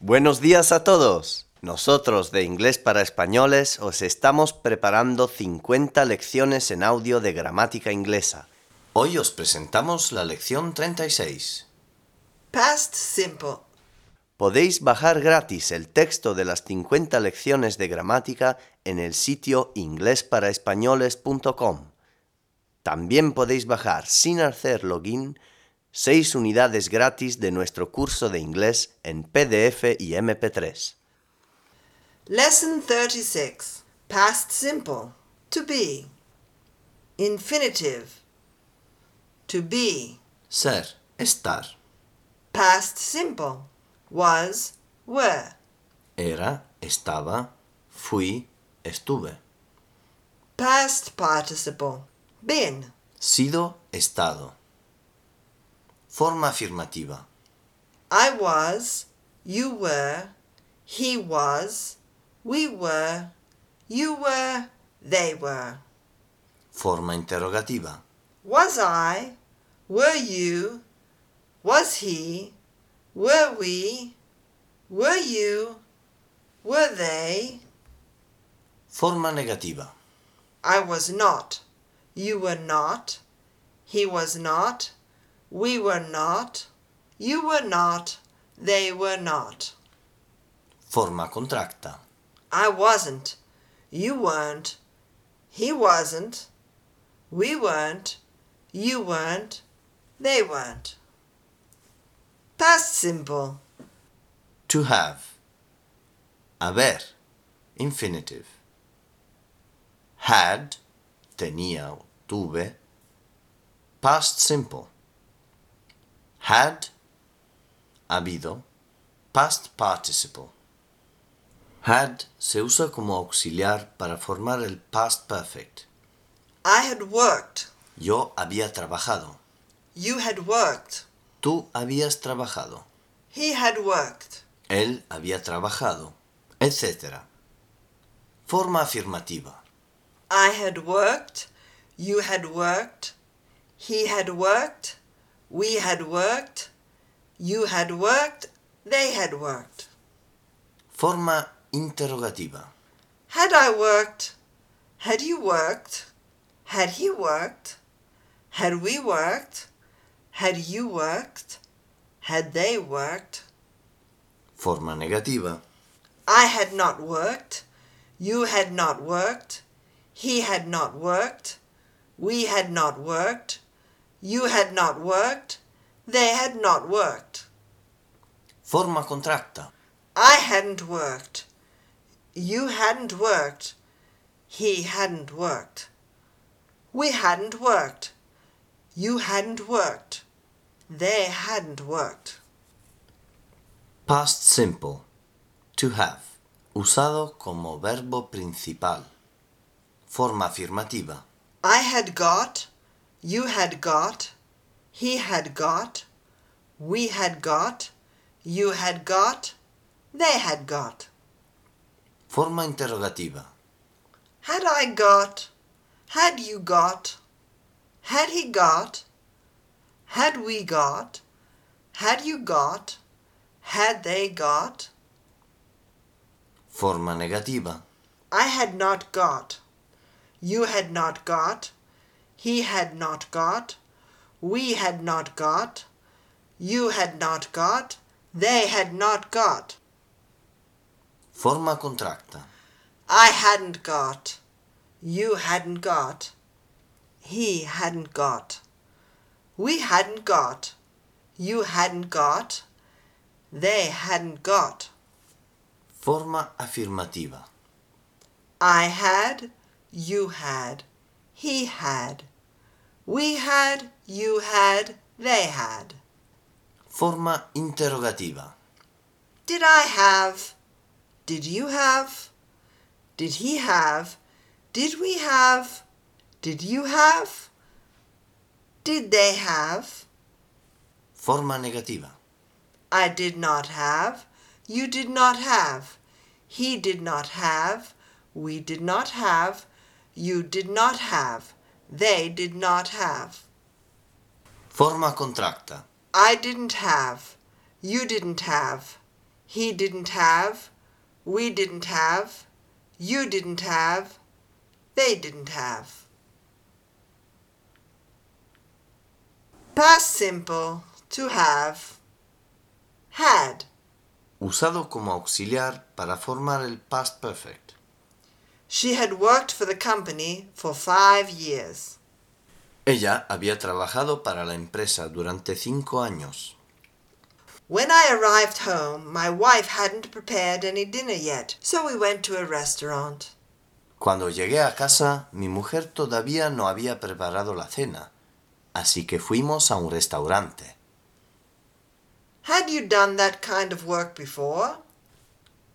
Buenos días a todos. Nosotros de Inglés para Españoles os estamos preparando 50 lecciones en audio de gramática inglesa. Hoy os presentamos la lección 36. Past simple. Podéis bajar gratis el texto de las 50 lecciones de gramática en el sitio inglesparaespañoles.com. También podéis bajar sin hacer login 6 unidades gratis de nuestro curso de inglés en PDF y MP3. Lesson 36. Past simple. To be. Infinitive. To be. Ser, estar. Past simple. Was, were. Era, estaba, fui, estuve. Past participle. Been. Sido, estado. Forma afirmativa. I was, you were, he was, we were, you were, they were. Forma interrogativa. Was I, were you, was he, were we, were you, were they? Forma negativa. I was not, you were not, he was not, we were not, you were not, they were not. Forma contracta. I wasn't, you weren't, he wasn't, we weren't, you weren't, they weren't. Past simple. To have. Haber. Infinitive. Had. Tenía o tuve. Past simple. Had. Habido. Past participle. Had se usa como auxiliar para formar el past perfect. I had worked. Yo había trabajado. You had worked. Tú habías trabajado. He had worked. Él había trabajado, etc. Forma afirmativa. I had worked. You had worked. He had worked. We had worked. You had worked. They had worked. Forma interrogativa. Had I worked? Had you worked? Had he worked? Had we worked? Had you worked? Had they worked? Forma negativa. I had not worked. You had not worked. He had not worked. We had not worked. You had not worked. They had not worked. Forma contracta. I hadn't worked. You hadn't worked. He hadn't worked. We hadn't worked. You hadn't worked. They hadn't worked. Past simple. To have. Usado como verbo principal. Forma afirmativa. I had got. You had got. He had got. We had got. You had got. They had got. Forma interrogativa. Had I got? Had you got? Had he got? Had we got? Had you got? Had they got? Forma negativa. I had not got. You had not got. He had not got. We had not got. You had not got. They had not got. Forma contracta. I hadn't got. You hadn't got. He hadn't got. We hadn't got. You hadn't got. They hadn't got. Forma afirmativa. I had. You had. He had. We had. You had. They had. Forma interrogativa. Did I have? Did you have? Did he have? Did we have? Did you have? Did they have? Forma negativa. I did not have. You did not have. He did not have. We did not have. You did not have. They did not have. Forma contracta. I didn't have. You didn't have. he didn't have, we didn't have, you didn't have, they didn't have. Past simple, to have, had. Usado como auxiliar para formar el past perfect. She had worked for the company for five years. Ella había trabajado para la empresa durante cinco años. When I arrived home, my wife hadn't prepared any dinner yet, so we went to a restaurant. Cuando llegué a casa, mi mujer todavía no había preparado la cena, así que fuimos a un restaurante. Had you done that kind of work before?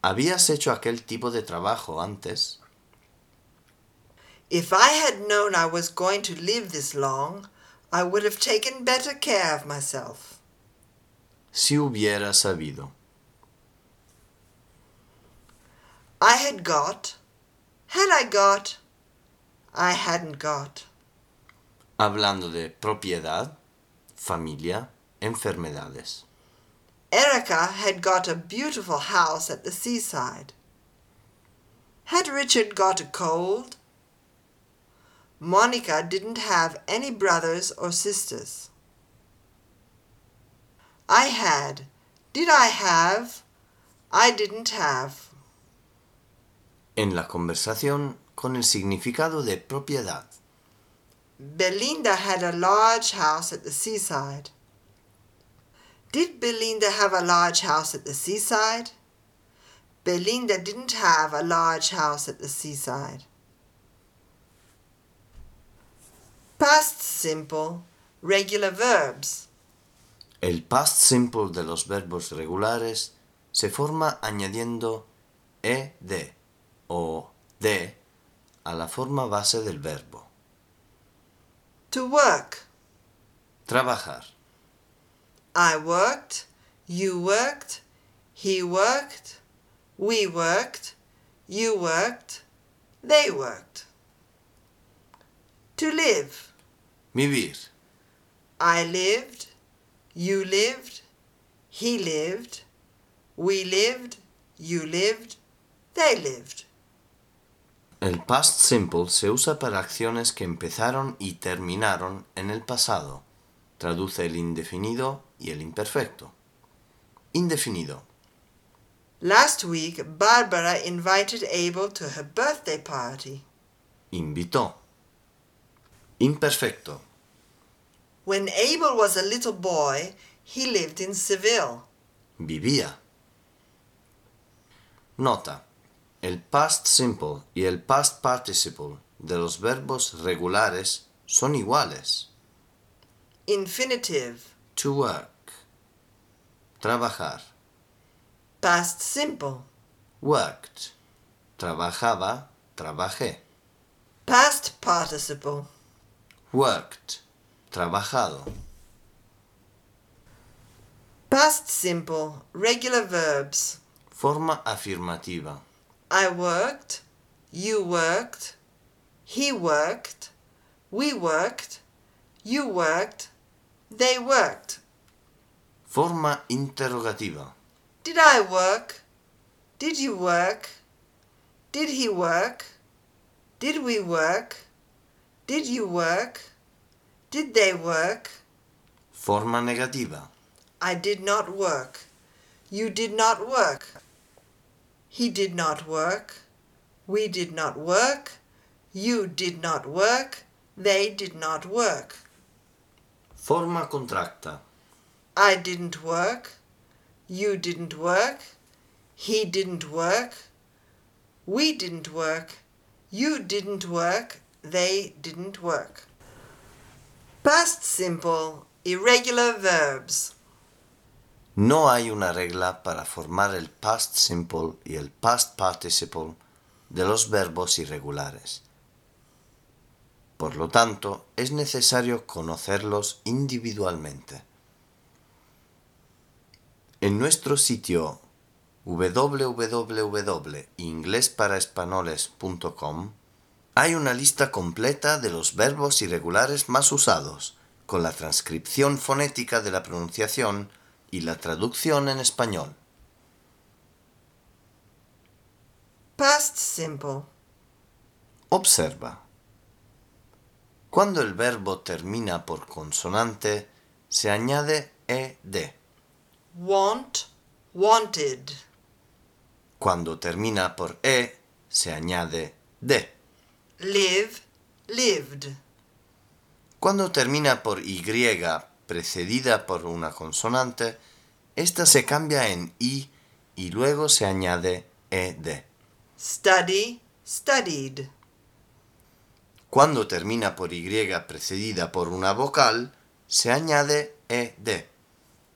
¿Habías hecho aquel tipo de trabajo antes? If I had known I was going to live this long, I would have taken better care of myself. Si hubiera sabido. I had got. Had I got? I hadn't got. Hablando de propiedad, familia, enfermedades. Erica had got a beautiful house at the seaside. Had Richard got a cold? Monica didn't have any brothers or sisters. I had. Did I have? I didn't have. En la conversación con el significado de propiedad. Belinda had a large house at the seaside. Did Belinda have a large house at the seaside? Belinda didn't have a large house at the seaside. Past simple, regular verbs. El past simple de los verbos regulares se forma añadiendo ed o de a la forma base del verbo. To work. Trabajar. I worked, you worked, he worked, we worked, you worked, they worked. To live. Vivir. I lived, you lived, he lived, we lived, you lived, they lived. El past simple se usa para acciones que empezaron y terminaron en el pasado. Traduce el indefinido y el imperfecto. Indefinido. Last week, Barbara invited Abel to her birthday party. Invitó. Imperfecto. When Abel was a little boy, he lived in Seville. Vivía. Nota. El past simple y el past participle de los verbos regulares son iguales. Infinitive. To work. Trabajar. Past simple. Worked. Trabajaba, trabajé. Past participle. Worked. Trabajado. Past simple. Regular verbs. Forma afirmativa. I worked. You worked. He worked. We worked. You worked. They worked. Forma interrogativa. Did I work? Did you work? Did he work? Did we work? Did you work? Did they work? Forma negativa. I did not work. You did not work. He did not work. We did not work. You did not work. They did not work. Forma contracta. I didn't work. You didn't work. He didn't work. We didn't work. You didn't work. They didn't work. Past simple, irregular verbs. No hay una regla para formar el past simple y el past participle de los verbos irregulares. Por lo tanto, es necesario conocerlos individualmente. En nuestro sitio www.inglesparaespañoles.com hay una lista completa de los verbos irregulares más usados, con la transcripción fonética de la pronunciación y la traducción en español. Past simple. Observa. Cuando el verbo termina por consonante, se añade ed. Want, wanted. Cuando termina por e, se añade d. Live, lived. Cuando termina por y precedida por una consonante, esta se cambia en i y luego se añade ed. Study, studied. Cuando termina por y precedida por una vocal, se añade ed.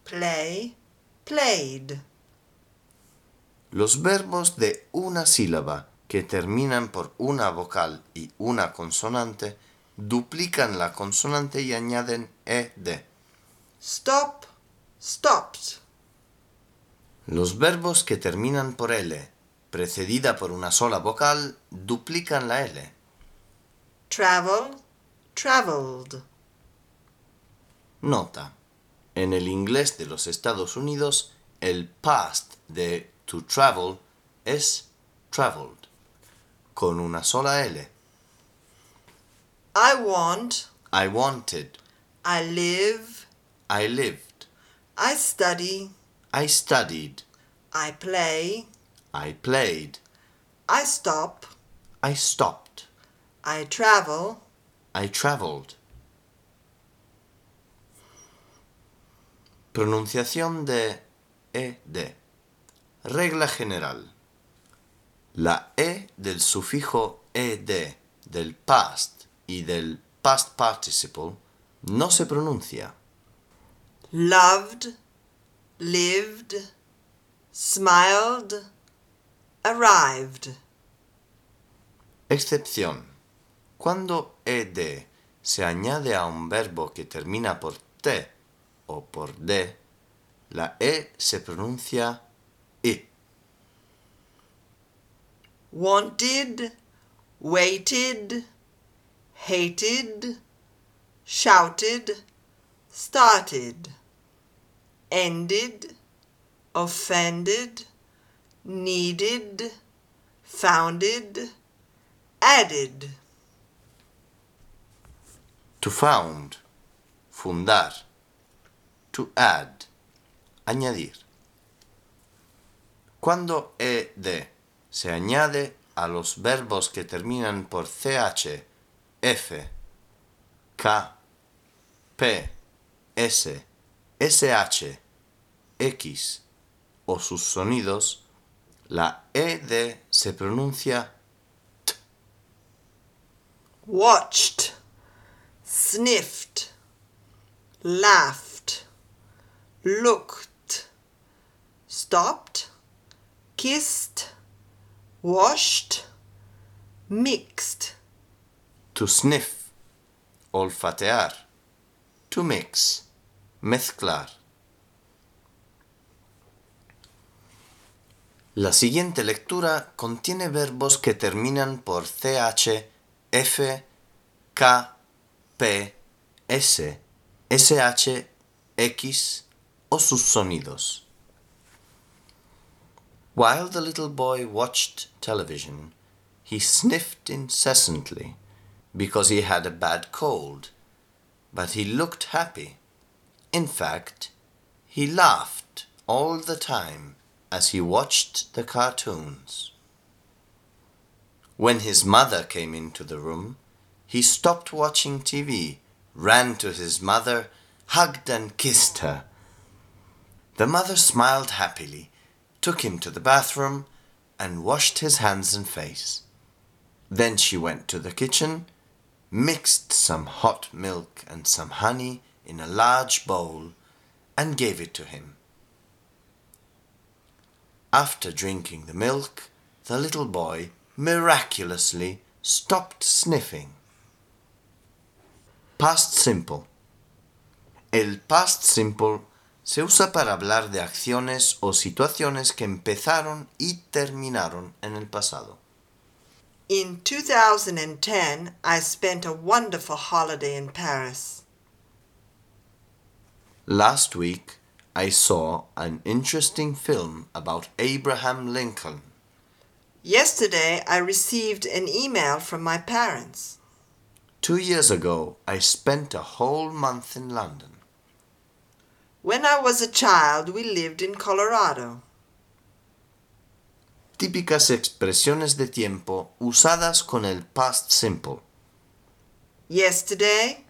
Play, played. Los verbos de una sílaba que terminan por una vocal y una consonante duplican la consonante y añaden ed. Stop, stopped. Los verbos que terminan por L, precedida por una sola vocal, duplican la L. Travel, traveled. Nota. En el inglés de los Estados Unidos, el past de to travel es traveled, con una sola L. I want, I wanted, I live, I lived, I study, I studied, I play, I played, I stop, I stopped, I travel, I traveled. Pronunciación de ed. Regla general. La e del sufijo ed del past y del past participle no se pronuncia. loved, lived, smiled, arrived. Excepción. Cuando ed se añade a un verbo que termina por t o por d, la e se pronuncia i. Wanted, waited, hated, shouted, started, ended, offended, needed, founded, added. To found, fundar. To add, añadir. Cuando ed se añade a los verbos que terminan por ch, f, k, p, s, sh, x o sus sonidos, la ed se pronuncia watched, sniffed, laughed, looked, stopped, kissed, washed, mixed. to sniff, olfatear, to mix, mezclar. La siguiente lectura contiene verbos que terminan por ch, f, k, p, s, sh, x o sus sonidos. While the little boy watched television, he sniffed incessantly because he had a bad cold, but he looked happy. In fact, he laughed all the time as he watched the cartoons. When his mother came into the room, he stopped watching TV, ran to his mother, hugged and kissed her. The mother smiled happily, took him to the bathroom, and washed his hands and face. Then she went to the kitchen, mixed some hot milk and some honey in a large bowl, and gave it to him. After drinking the milk, the little boy miraculously stopped sniffing. Past simple. El past simple se usa para hablar de acciones o situaciones que empezaron y terminaron en el pasado. In 2010, I spent a wonderful holiday in Paris. Last week, I saw an interesting film about Abraham Lincoln. Yesterday I received an email from my parents. Two years ago, I spent a whole month in London. When I was a child, we lived in Colorado. Típicas expresiones de tiempo usadas con el past simple. Yesterday,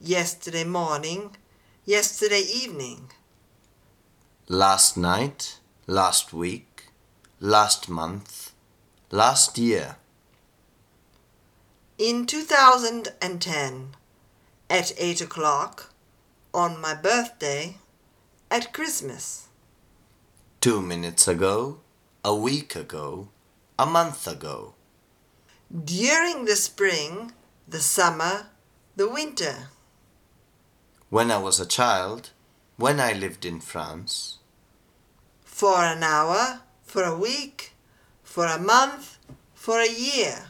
yesterday morning, yesterday evening. Last night, last week, last month, last year. In 2010, at 8 o'clock, on my birthday, at Christmas. Two minutes ago, a week ago, a month ago. During the spring, the summer, the winter. When I was a child, when I lived in France. For an hour, for a week, for a month, for a year.